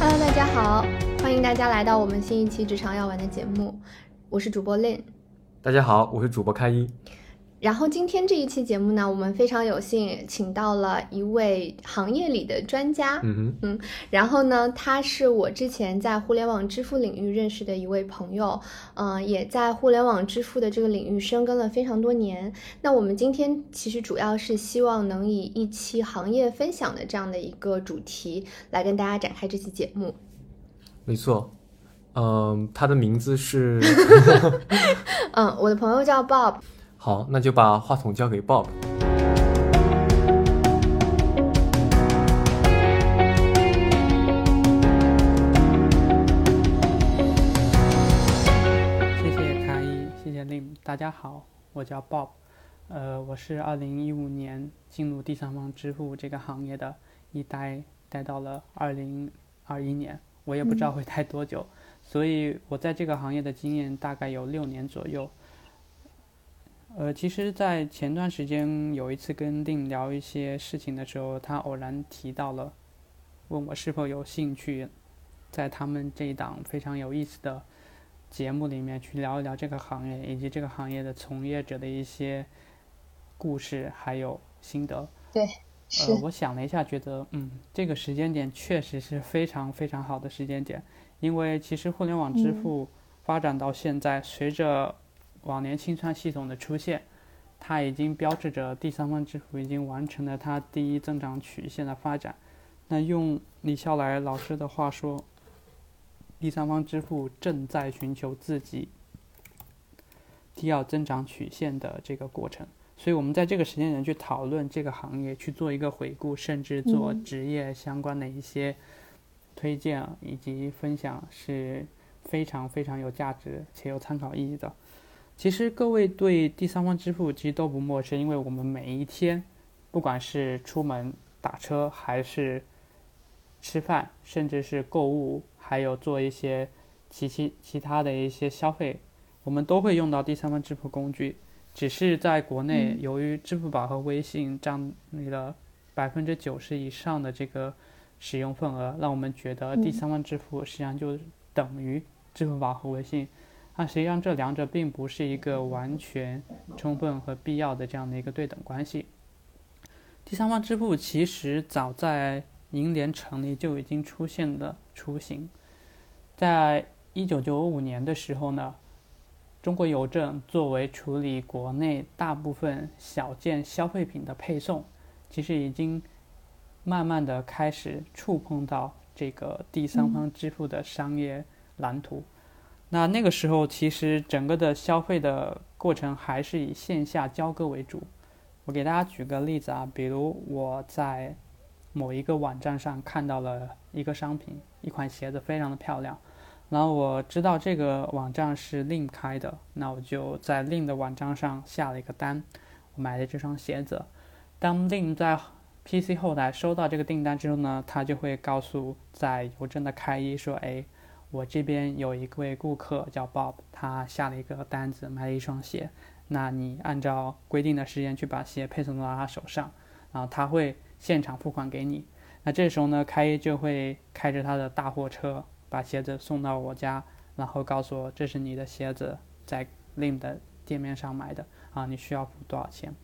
Hello，大家好，欢迎大家来到我们新一期职场要玩的节目，我是主播 Lin。大家好，我是主播开一。然后今天这一期节目呢，我们非常有幸请到了一位行业里的专家，嗯哼，嗯，然后呢，他是我之前在互联网支付领域认识的一位朋友，嗯、也在互联网支付的这个领域深耕了非常多年。那我们今天其实主要是希望能以一期行业分享的这样的一个主题来跟大家展开这期节目。没错。嗯，他的名字是 嗯，我的朋友叫 Bob，好，那就把话筒交给 Bob。谢谢卡一，谢谢 Lim，大家好，我叫 Bob，呃，我是二零一五年进入第三方支付这个行业的，一待待到了二零二一年，我也不知道会待多久，所以我在这个行业的经验大概有六年左右。呃，其实，在前段时间有一次跟 Lim 聊一些事情的时候，他偶然提到了，问我是否有兴趣，在他们这一档非常有意思的节目里面去聊一聊这个行业以及这个行业的从业者的一些故事还有心得。对，呃，我想了一下，觉得嗯，这个时间点确实是非常非常好的时间点，因为其实互联网支付发展到现在，随着网联清算系统的出现，它已经标志着第三方支付已经完成了它第一增长曲线的发展。那用李笑来老师的话说，第三方支付正在寻求自己第二增长曲线的这个过程。所以，我们在这个时间点去讨论这个行业，去做一个回顾，甚至做嗯职业相关的一些推荐以及分享，是非常非常有价值且有参考意义的。其实，各位对第三方支付其实都不陌生，因为我们每一天，不管是出门打车，还是吃饭，甚至是购物，还有做一些其其其他的一些消费，我们都会用到第三方支付工具。只是在国内，嗯由于支付宝和微信占那个百分之九十以上的这个使用份额，让我们觉得第嗯三方支付实际上就等于支付宝和微信。那实际上这两者并不是一个完全充分和必要的这样的一个对等关系。第三方支付其实早在银联成立就已经出现了雏形，在一九九五年的时候呢，中国邮政作为处理国内大部分小件消费品的配送，其实已经慢慢的开始触碰到这个第三方支付的商业蓝图。那那个时候，其实整个的消费的过程还是以线下交割为主。我给大家举个例子啊，比如我在某一个网站上看到了一个商品，一款鞋子非常的漂亮，然后我知道这个网站是另开的，那我就在另的网站上下了一个单，我买了这双鞋子。当另在 PC 后台收到这个订单之后呢，他就会告诉在邮政的开一说，哎。我这边有一位顾客叫 Bob，他下了一个单子，买了一双鞋。那你按照规定的时间去把鞋配送到他手上，然后他会现场付款给你。那这时候呢，开一就会开着他的大货车把鞋子送到我家，然后告诉我这是你的鞋子，在 Lim 的店面上买的啊，你需要付多少钱？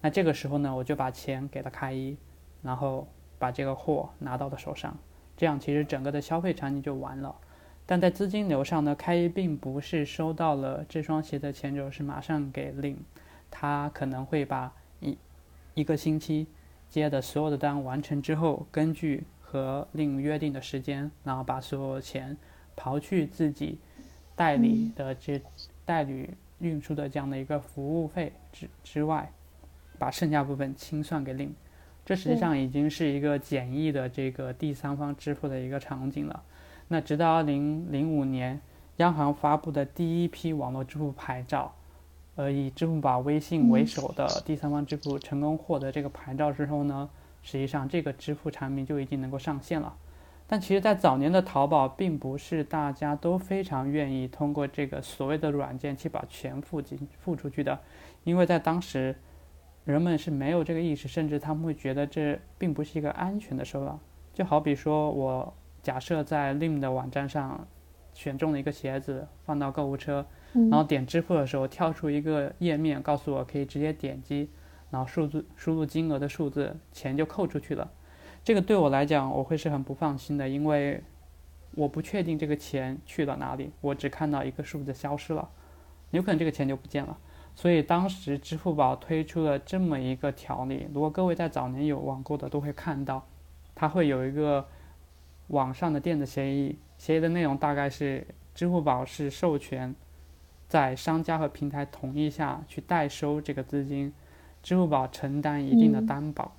那这个时候呢，我就把钱给了开一，然后把这个货拿到了手上，这样其实整个的消费场景就完了。但在资金流上呢，开一并不是收到了这双鞋的钱之后是马上给令，他可能会把一一个星期接的所有的单完成之后，根据和令约定的时间，然后把所有的钱刨去自己代理的这代理运输的这样的一个服务费之之外，把剩下部分清算给令。这实际上已经是一个简易的这个第三方支付的一个场景了。那直到二零零五年，央行发布的第一批网络支付牌照，呃，以支付宝、微信为首的第三方支付成功获得这个牌照之后呢，实际上这个支付产品就已经能够上线了。但其实，在早年的淘宝，并不是大家都非常愿意通过这个所谓的软件去把钱付进付出去的，因为在当时，人们是没有这个意识，甚至他们会觉得这并不是一个安全的手法。就好比说，我假设在 Lim 的网站上选中了一个鞋子，放到购物车，然后点支付的时候，跳出一个页面，告诉我可以直接点击，然后数字输入金额的数字，钱就扣出去了。这个对我来讲，我会是很不放心的，因为我不确定这个钱去了哪里，我只看到一个数字消失了，有可能这个钱就不见了。所以当时支付宝推出了这么一个条例，如果各位在早年有网购的，都会看到，它会有一个网上的电子协议，协议的内容大概是支付宝是授权在商家和平台同意下去代收这个资金，支付宝承担一定的担保，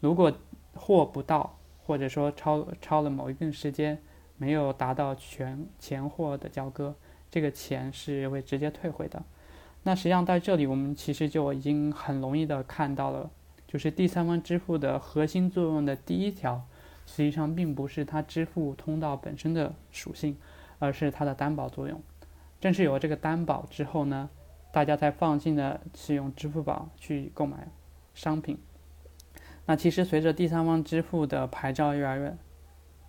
如果。货不到，或者说超超了某一定时间，没有达到全钱货的交割，这个钱是会直接退回的。那实际上在这里，我们其实就已经很容易的看到了，就是第三方支付的核心作用的第一条，实际上并不是它支付通道本身的属性，而是它的担保作用。正是有了这个担保之后呢，大家才放心的使用支付宝去购买商品。那其实随着第三方支付的牌照越来越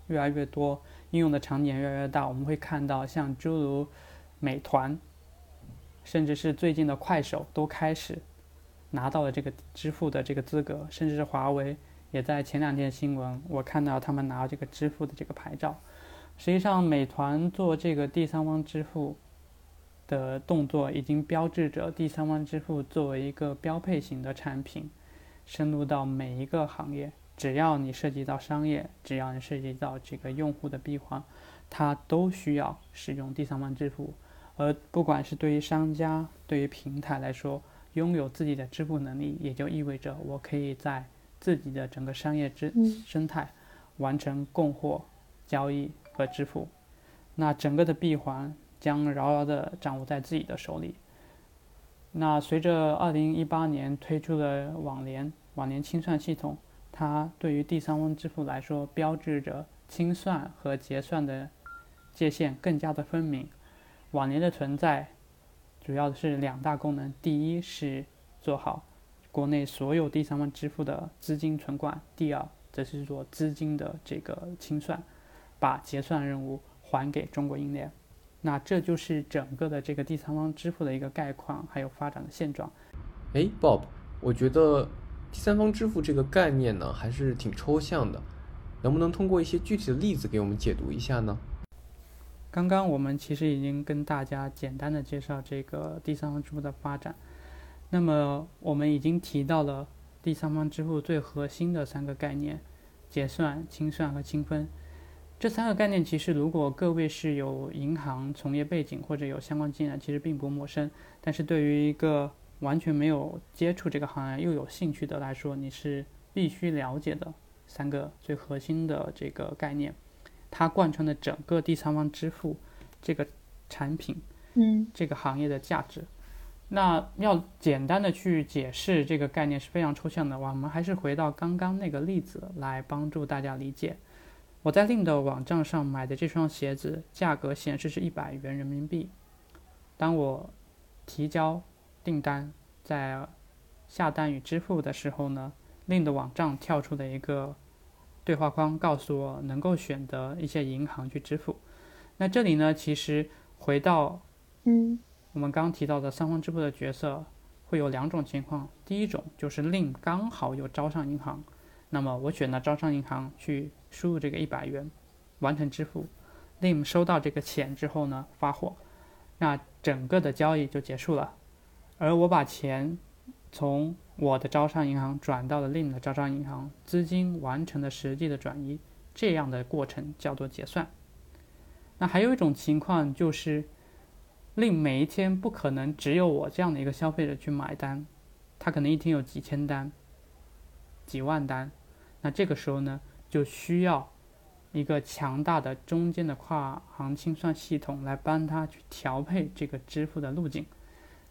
越来越多，应用的场景越来越大，我们会看到像诸如美团，甚至是最近的快手都开始拿到了这个支付的这个资格，甚至是华为也在前两天新闻，我看到他们拿这个支付的这个牌照。实际上，美团做这个第三方支付的动作，已经标志着第三方支付作为一个标配型的产品。深入到每一个行业，只要你涉及到商业，只要你涉及到这个用户的闭环，它都需要使用第三方支付。而不管是对于商家，对于平台来说，拥有自己的支付能力，也就意味着我可以在自己的整个商业之生态完成供货、交易和支付。那整个的闭环将牢牢地掌握在自己的手里。那随着二零一八年推出的网联网联清算系统，它对于第三方支付来说，标志着清算和结算的界限更加的分明。网联的存在，主要是两大功能：第一是做好国内所有第三方支付的资金存管；第二则是做资金的这个清算，把结算任务还给中国银联。那这就是整个的这个第三方支付的一个概况，还有发展的现状。哎，Bob，我觉得第三方支付这个概念呢，还是挺抽象的，能不能通过一些具体的例子给我们解读一下呢？刚刚我们其实已经跟大家简单的介绍这个第三方支付的发展，那么我们已经提到了第三方支付最核心的三个概念：结算、清算和清分。这三个概念其实，如果各位是有银行从业背景或者有相关经验，其实并不陌生。但是对于一个完全没有接触这个行业又有兴趣的来说，你是必须了解的三个最核心的这个概念，它贯穿了整个第三方支付这个产品，嗯，这个行业的价值。那要简单的去解释这个概念是非常抽象的，我们还是回到刚刚那个例子来帮助大家理解。我在另的网站上买的这双鞋子，价格显示是一百元人民币。当我提交订单，在下单与支付的时候呢，另的网站跳出了一个对话框，告诉我能够选择一些银行去支付。那这里呢，其实回到嗯，我们刚提到的三方支付的角色，会有两种情况。第一种就是令刚好有招商银行，那么我选了招商银行去。输入这个一百元，完成支付，Lim 收到这个钱之后呢，发货，那整个的交易就结束了。而我把钱从我的招商银行转到了 Lim 的招商银行，资金完成了实际的转移，这样的过程叫做结算。那还有一种情况就是，Lim 每一天不可能只有我这样的一个消费者去买单，他可能一天有几千单、几万单，那这个时候呢？就需要一个强大的中间的跨行清算系统来帮他去调配这个支付的路径，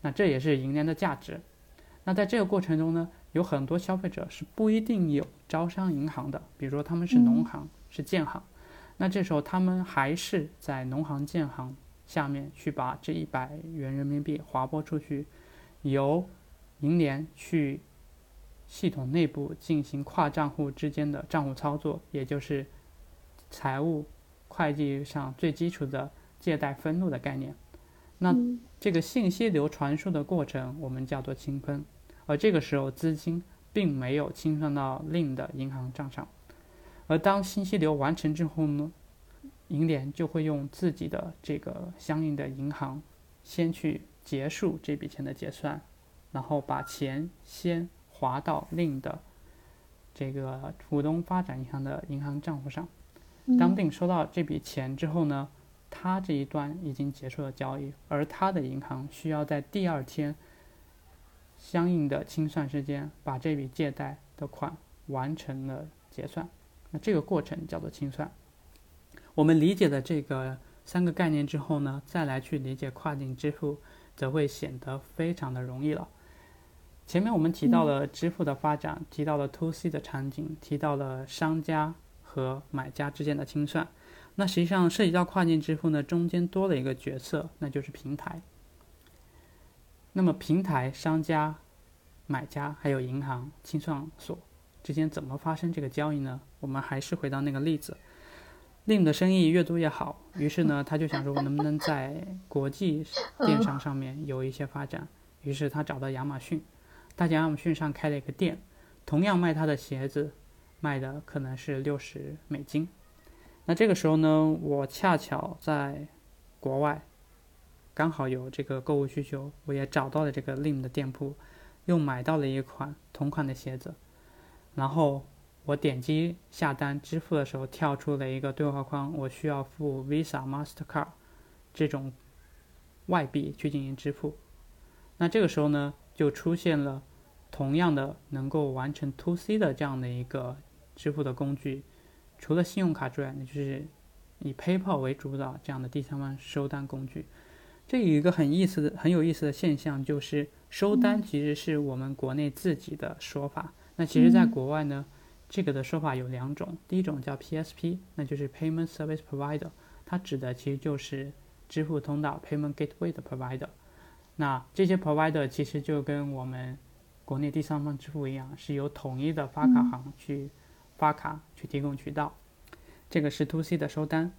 那这也是银联的价值。那在这个过程中呢，有很多消费者是不一定有招商银行的，比如说他们是农行、是建行，那这时候他们还是在农行、建行下面去把这一百元人民币划拨出去，由银联去系统内部进行跨账户之间的账户操作，也就是财务会计上最基础的借贷分录的概念。那这个信息流传输的过程，我们叫做清分，而这个时候资金并没有清算到另的银行账上。而当信息流完成之后呢，银联就会用自己的这个相应的银行先去结束这笔钱的结算，然后把钱先划到另的这个浦东发展银行的银行账户上。当定收到这笔钱之后呢，他这一端已经结束了交易，而他的银行需要在第二天相应的清算时间把这笔借贷的款完成了结算。那这个过程叫做清算。我们理解了这个三个概念之后呢，再来去理解跨境支付，则会显得非常的容易了。前面我们提到了支付的发展，提到了 to C 的场景，提到了商家和买家之间的清算。那实际上涉及到跨境支付呢，中间多了一个角色，那就是平台。那么平台、商家、买家还有银行、清算所之间怎么发生这个交易呢？我们还是回到那个例子，Lim 的生意越做越好。于是呢，他就想说，我能不能在国际电商上面有一些发展？于是他找到亚马逊，他在亚马逊上开了一个店，同样卖他的鞋子，卖的可能是六十美金。那这个时候呢，我恰巧在国外，刚好有这个购物需求，我也找到了这个 Lim 的店铺，又买到了一款同款的鞋子，然后。我点击下单支付的时候，跳出了一个对话框，我需要付 Visa、Mastercard 这种外币去进行支付。那这个时候呢，就出现了同样的能够完成 To C 的这样的一个支付的工具，除了信用卡之外，那就是以 PayPal 为主导这样的第三方收单工具。这有一个很意思的、很有意思的现象，就是收单其实是我们国内自己的说法，那其实在国外呢。这个的说法有两种，第一种叫 PSP，那就是 Payment Service Provider，它指的其实就是支付通道 Payment Gateway 的 Provider。那这些 Provider 其实就跟我们国内第三方支付一样，是由统一的发卡行去发卡去提供渠道。这个是 To C 的收单。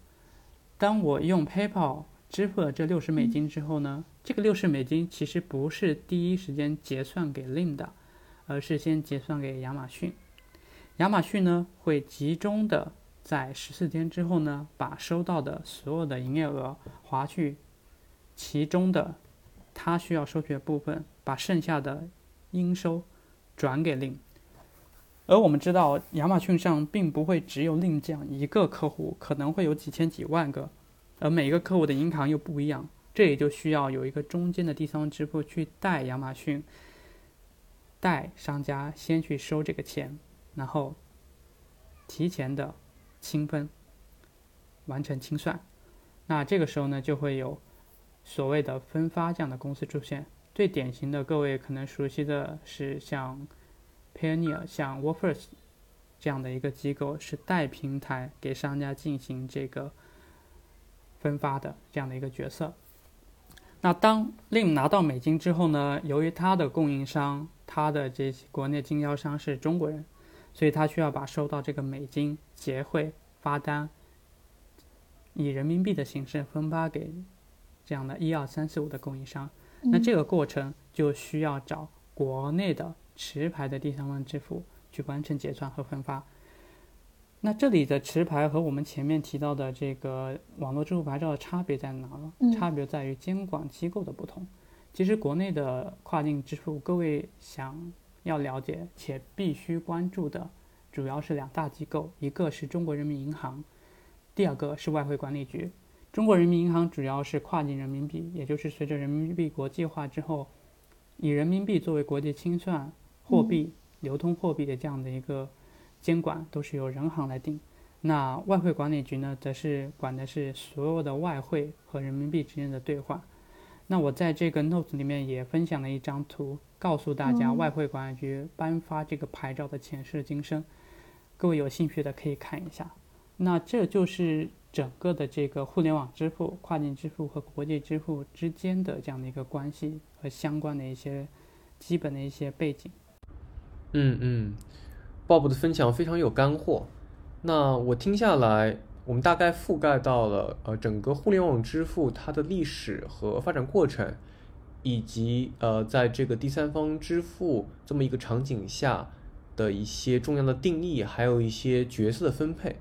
当我用 PayPal 支付了这六十美金之后呢，这个六十美金其实不是第一时间结算给 Lin 的，而是先结算给亚马逊。亚马逊呢会集中的在十四天之后呢，把收到的所有的营业额划去其中的他需要收取的部分，把剩下的应收转给令。而我们知道，亚马逊上并不会只有令这样一个客户，可能会有几千几万个，而每个客户的银行又不一样，这也就需要有一个中间的第三方支付去带亚马逊，带商家先去收这个钱。然后提前的清分，完成清算，那这个时候呢，就会有所谓的分发这样的公司出现。最典型的，各位可能熟悉的是像 Payoneer、像 Workforce 这样的一个机构，是带平台给商家进行这个分发的这样的一个角色。那当 Lim 拿到美金之后呢，由于他的供应商、他的这些国内经销商是中国人。所以他需要把收到这个美金结汇发单，以人民币的形式分发给这样的一二三四五的供应商。那这个过程就需要找国内的持牌的第三方支付去完成结算和分发。那这里的持牌和我们前面提到的这个网络支付牌照的差别在哪呢？差别在于监管机构的不同。其实国内的跨境支付，各位想。要了解且必须关注的，主要是两大机构，一个是中国人民银行，第二个是外汇管理局。中国人民银行主要是跨境人民币，也就是随着人民币国际化之后，以人民币作为国际清算货币、流通货币的这样的一个监管，都是由人行来定。那外汇管理局呢，则是管的是所有的外汇和人民币之间的兑换。那我在这个 notes 里面也分享了一张图。告诉大家，外汇管理局颁发这个牌照的前世今生，各位有兴趣的可以看一下。那这就是整个的这个互联网支付、跨境支付和国际支付之间的这样的一个关系和相关的一些基本的一些背景。嗯嗯，Bob 的分享非常有干货。那我听下来，我们大概覆盖到了呃整个互联网支付它的历史和发展过程，以及呃在这个第三方支付这么一个场景下的一些重要的定义，还有一些角色的分配。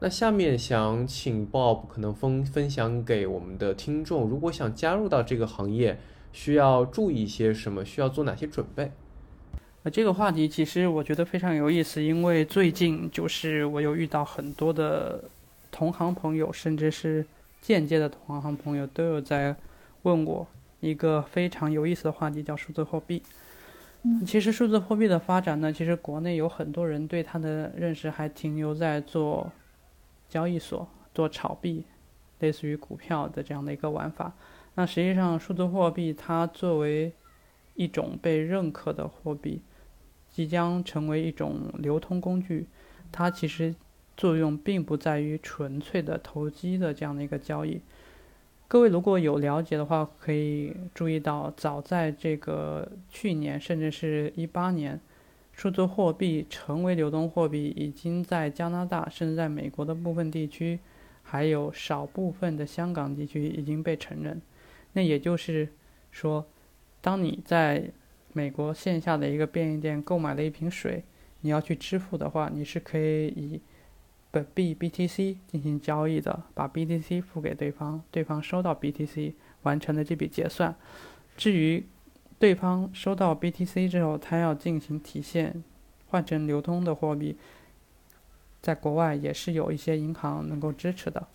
那下面想请 Bob 可能分分享给我们的听众，如果想加入到这个行业，需要注意一些什么？需要做哪些准备？呃，这个话题其实我觉得非常有意思，因为最近就是我有遇到很多的同行朋友，甚至是间接的同行朋友都有在问我一个非常有意思的话题，叫数字货币。其实数字货币的发展呢，其实国内有很多人对它的认识还停留在做交易所、做炒币，类似于股票的这样的一个玩法。那实际上，数字货币它作为一种被认可的货币。即将成为一种流通工具，它其实作用并不在于纯粹的投机的这样的一个交易。各位如果有了解的话，可以注意到，早在这个去年，甚至是一八年，数字货币成为流动货币，已经在加拿大，甚至在美国的部分地区，还有少部分的香港地区已经被承认。那也就是说，当你在美国线下的一个便利店购买了一瓶水，你要去支付的话，你是可以以本币 BTC 进行交易的，把 BTC 付给对方，对方收到 BTC 完成了这笔结算。至于对方收到 BTC 之后，他要进行提现，换成流通的货币，在国外也是有一些银行能够支持的。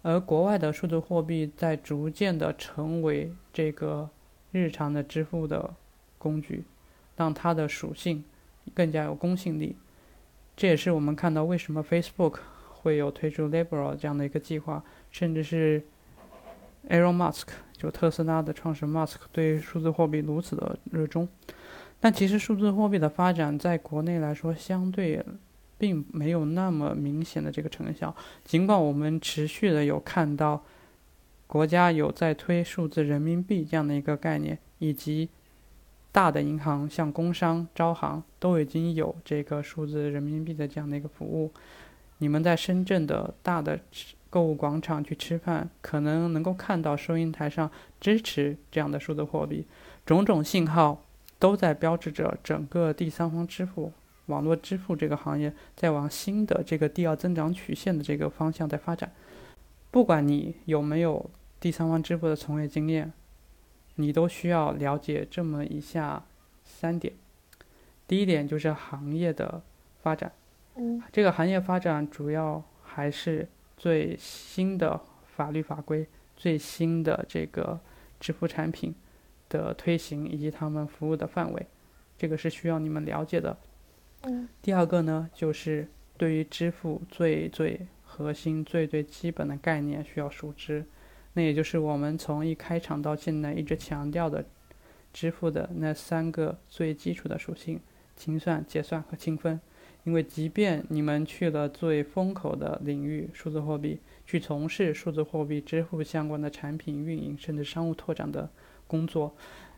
而国外的数字货币在逐渐的成为这个日常的支付的。工具，让它的属性更加有公信力。这也是我们看到为什么 Facebook 会有推出 Libra 这样的一个计划，甚至是 Elon Musk 就特斯拉的创始人 Musk 对数字货币如此的热衷。但其实数字货币的发展在国内来说，相对并没有那么明显的这个成效。尽管我们持续的有看到国家有在推数字人民币这样的一个概念，以及大的银行像工商、招行都已经有这个数字人民币的这样的一个服务。你们在深圳的大的购物广场去吃饭，可能能够看到收银台上支持这样的数字货币。种种信号都在标志着整个第三方支付、网络支付这个行业在往新的这个第二增长曲线的这个方向在发展。不管你有没有第三方支付的从业经验。你都需要了解这么以下三点。第一点就是行业的发展，嗯，这个行业发展主要还是最新的法律法规、最新的这个支付产品的推行以及他们服务的范围，这个是需要你们了解的。嗯，第二个呢，就是对于支付最最核心、最最基本的概念需要熟知。那也就是我们从一开场到现在一直强调的，支付的那三个最基础的属性：清算、结算和清分。因为即便你们去了最风口的领域——数字货币，去从事数字货币支付相关的产品运营甚至商务拓展的工作，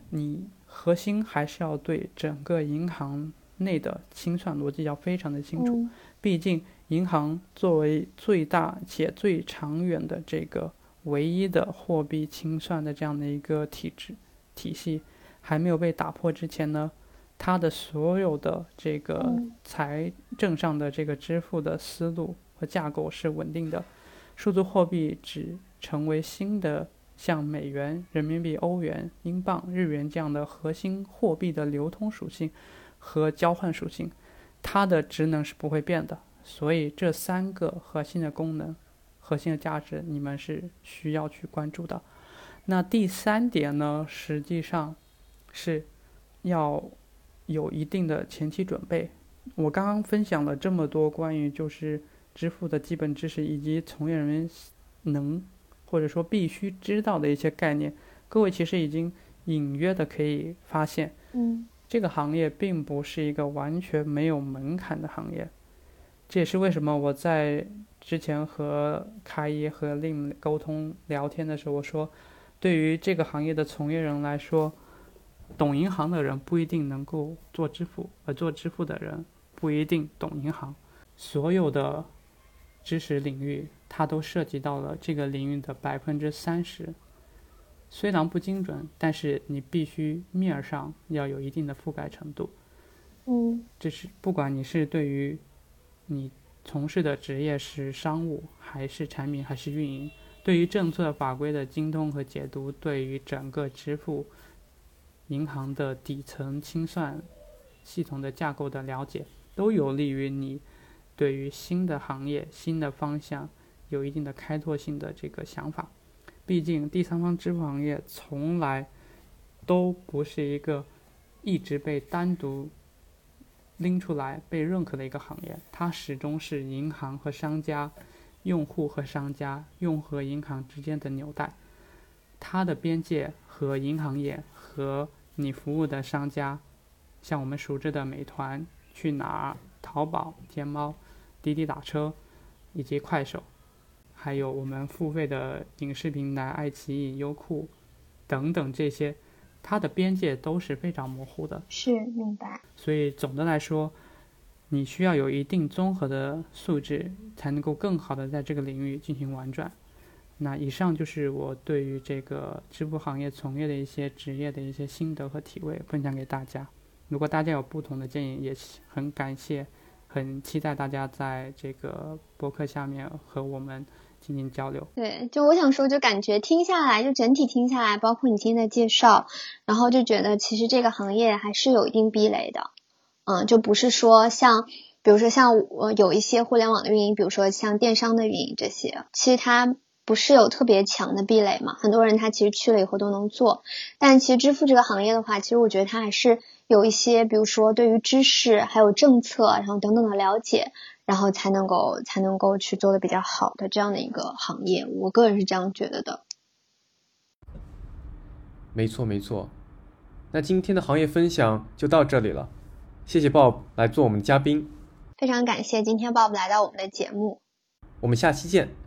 你核心还是要对整个银行内的清算逻辑要非常的清楚。毕竟，银行作为最大且最长远的这个。唯一的货币清算的这样的一个体制体系还没有被打破之前呢，它的所有的这个财政上的这个支付的思路和架构是稳定的。数字货币只成为新的像美元、人民币、欧元、英镑、日元这样的核心货币的流通属性和交换属性，它的职能是不会变的。所以这三个核心的功能。核心的价值，你们是需要去关注的。那第三点呢，实际上是要有一定的前期准备。我刚刚分享了这么多关于就是支付的基本知识，以及从业人员能或者说必须知道的一些概念。各位其实已经隐约的可以发现，嗯，这个行业并不是一个完全没有门槛的行业。这也是为什么我在之前和开一和令沟通聊天的时候，我说，对于这个行业的从业人来说，懂银行的人不一定能够做支付，而做支付的人不一定懂银行。所有的知识领域，它都涉及到了这个领域的百分之三十。虽然不精准，但是你必须面儿上要有一定的覆盖程度。嗯，这是不管你是对于你从事的职业是商务，还是产品，还是运营，对于政策法规的精通和解读，对于整个支付银行的底层清算系统的架构的了解，都有利于你对于新的行业、新的方向有一定的开拓性的这个想法。毕竟，第三方支付行业从来都不是一个一直被单独拎出来被认可的一个行业，它始终是银行和商家、用户和商家、用和银行之间的纽带。它的边界和银行业和你服务的商家，像我们熟知的美团、去哪儿、淘宝、天猫、滴滴打车以及快手。还有我们付费的影视平台爱奇艺、优酷等等这些，它的边界都是非常模糊的。是明白。所以总的来说，你需要有一定综合的素质，才能够更好的在这个领域进行玩转。那以上就是我对于这个支付行业从业的一些职业的一些心得和体会，分享给大家。如果大家有不同的建议，也很感谢，很期待大家在这个博客下面和我们。进行交流，对，就我想说，就感觉听下来，就整体听下来，包括你今天的介绍，然后就觉得其实这个行业还是有一定壁垒的，嗯，就不是说像，比如说像我有一些互联网的运营，比如说像电商的运营这些，其实它不是有特别强的壁垒嘛，很多人他其实去了以后都能做，但其实支付这个行业的话，其实我觉得它还是有一些，比如说对于知识还有政策，然后等等的了解。然后才能够才能够去做的比较好的这样的一个行业，我个人是这样觉得的。没错没错，那今天的行业分享就到这里了，谢谢 Bob 来做我们的嘉宾，非常感谢今天 Bob 来到我们的节目，我们下期见。